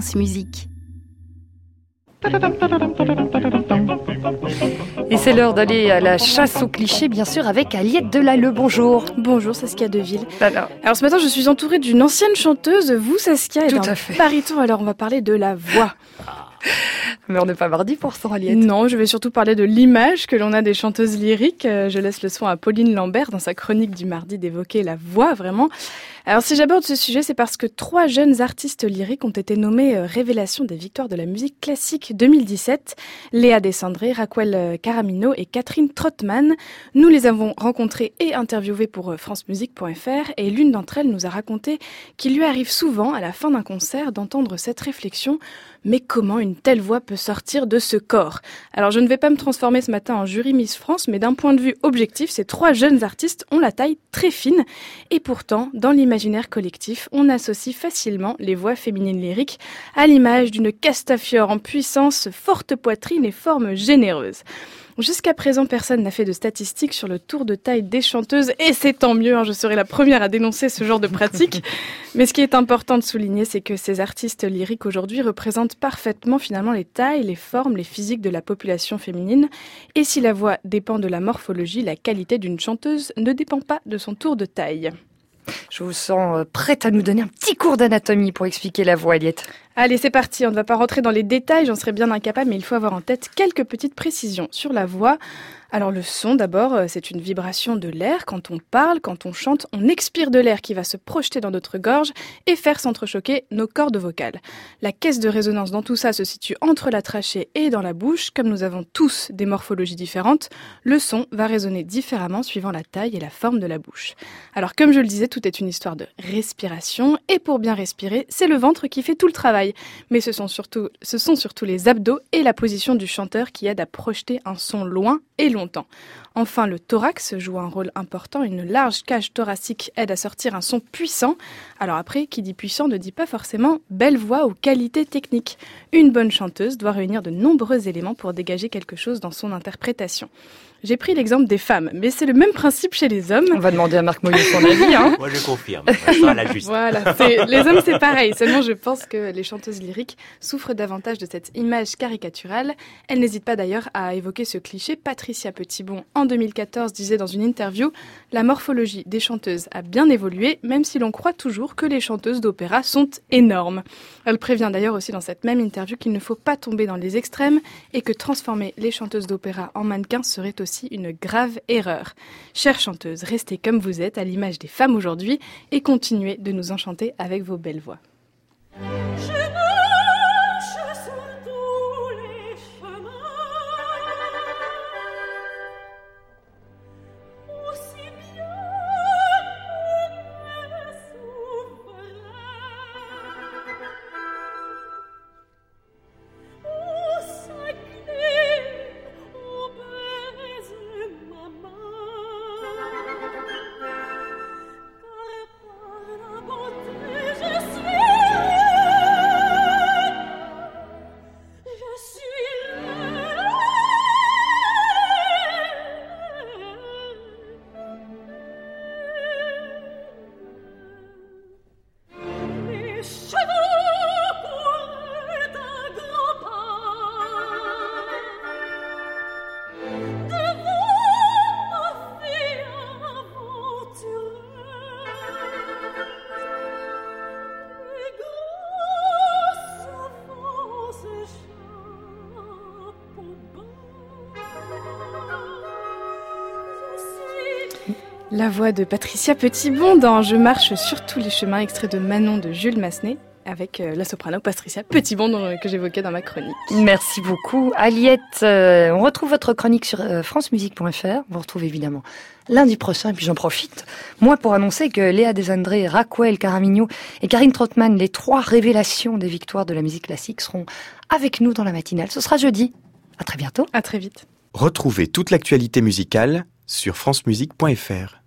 France Musique. Et c'est l'heure d'aller à la chasse aux clichés, bien sûr, avec Aliette Delalleux. Bonjour. Bonjour Saskia Deville. Alors, Alors ce matin, je suis entourée d'une ancienne chanteuse, vous Saskia, et Tout à fait. Alors on va parler de la voix. mais on n'est pas mardi pour ça, Aliette. Non, je vais surtout parler de l'image que l'on a des chanteuses lyriques. Euh, Je laisse le soin à Pauline Lambert dans sa chronique du mardi d'évoquer la voix vraiment. Alors si j'aborde ce sujet, c'est parce que trois jeunes artistes lyriques ont été nommés euh, révélations des victoires de la musique classique 2017. Léa Descendré, Raquel euh, Caramino et Catherine Trottmann. Nous les avons rencontrées et interviewées pour euh, francemusique.fr et l'une d'entre elles nous a raconté qu'il lui arrive souvent à la fin d'un concert d'entendre cette réflexion mais comment une telle voix peut sortir de ce corps? Alors je ne vais pas me transformer ce matin en jury Miss France, mais d'un point de vue objectif, ces trois jeunes artistes ont la taille très fine. Et pourtant, dans l'imaginaire collectif, on associe facilement les voix féminines lyriques à l'image d'une castafiore en puissance, forte poitrine et forme généreuse. Jusqu'à présent, personne n'a fait de statistiques sur le tour de taille des chanteuses, et c'est tant mieux, hein, je serai la première à dénoncer ce genre de pratique. Mais ce qui est important de souligner, c'est que ces artistes lyriques aujourd'hui représentent parfaitement finalement les tailles, les formes, les physiques de la population féminine. Et si la voix dépend de la morphologie, la qualité d'une chanteuse ne dépend pas de son tour de taille. Je vous sens euh, prête à nous donner un petit cours d'anatomie pour expliquer la voix, Aliette. Allez, c'est parti. On ne va pas rentrer dans les détails, j'en serais bien incapable, mais il faut avoir en tête quelques petites précisions sur la voix. Alors le son, d'abord, euh, c'est une vibration de l'air. Quand on parle, quand on chante, on expire de l'air qui va se projeter dans notre gorge et faire s'entrechoquer nos cordes vocales. La caisse de résonance dans tout ça se situe entre la trachée et dans la bouche. Comme nous avons tous des morphologies différentes, le son va résonner différemment suivant la taille et la forme de la bouche. Alors comme je le disais, tout est une histoire de respiration et pour bien respirer, c'est le ventre qui fait tout le travail. Mais ce sont surtout, ce sont surtout les abdos et la position du chanteur qui aident à projeter un son loin et longtemps. Enfin, le thorax joue un rôle important. Une large cage thoracique aide à sortir un son puissant. Alors après, qui dit puissant ne dit pas forcément belle voix ou qualité technique. Une bonne chanteuse doit réunir de nombreux éléments pour dégager quelque chose dans son interprétation. J'ai pris l'exemple des femmes, mais c'est le même principe chez les hommes. On va demander à Marc Moyeux son avis. Hein. Moi, je confirme. La juste. Voilà, les hommes c'est pareil. Seulement, je pense que les chanteuses lyriques souffrent davantage de cette image caricaturale. Elle n'hésite pas d'ailleurs à évoquer ce cliché. Patricia Petitbon, en 2014, disait dans une interview La morphologie des chanteuses a bien évolué, même si l'on croit toujours que les chanteuses d'opéra sont énormes. Elle prévient d'ailleurs aussi dans cette même interview qu'il ne faut pas tomber dans les extrêmes et que transformer les chanteuses d'opéra en mannequins serait aussi une grave erreur. Chères chanteuses, restez comme vous êtes, à l'image des femmes aujourd'hui, et continuez de nous enchanter avec vos belles voix. La voix de Patricia Petitbon dans Je marche sur tous les chemins, extrait de Manon de Jules Massenet, avec euh, la soprano Patricia Petitbon dont- que j'évoquais dans ma chronique. Merci beaucoup, Aliette. Euh, on retrouve votre chronique sur euh, francemusique.fr. Vous retrouvez évidemment lundi prochain. Et puis j'en profite, moi, pour annoncer que Léa Desandré, Raquel Caramigno et Karine Trottmann, les trois révélations des victoires de la musique classique, seront avec nous dans la matinale. Ce sera jeudi. À très bientôt. À très vite. Retrouvez toute l'actualité musicale sur francemusique.fr.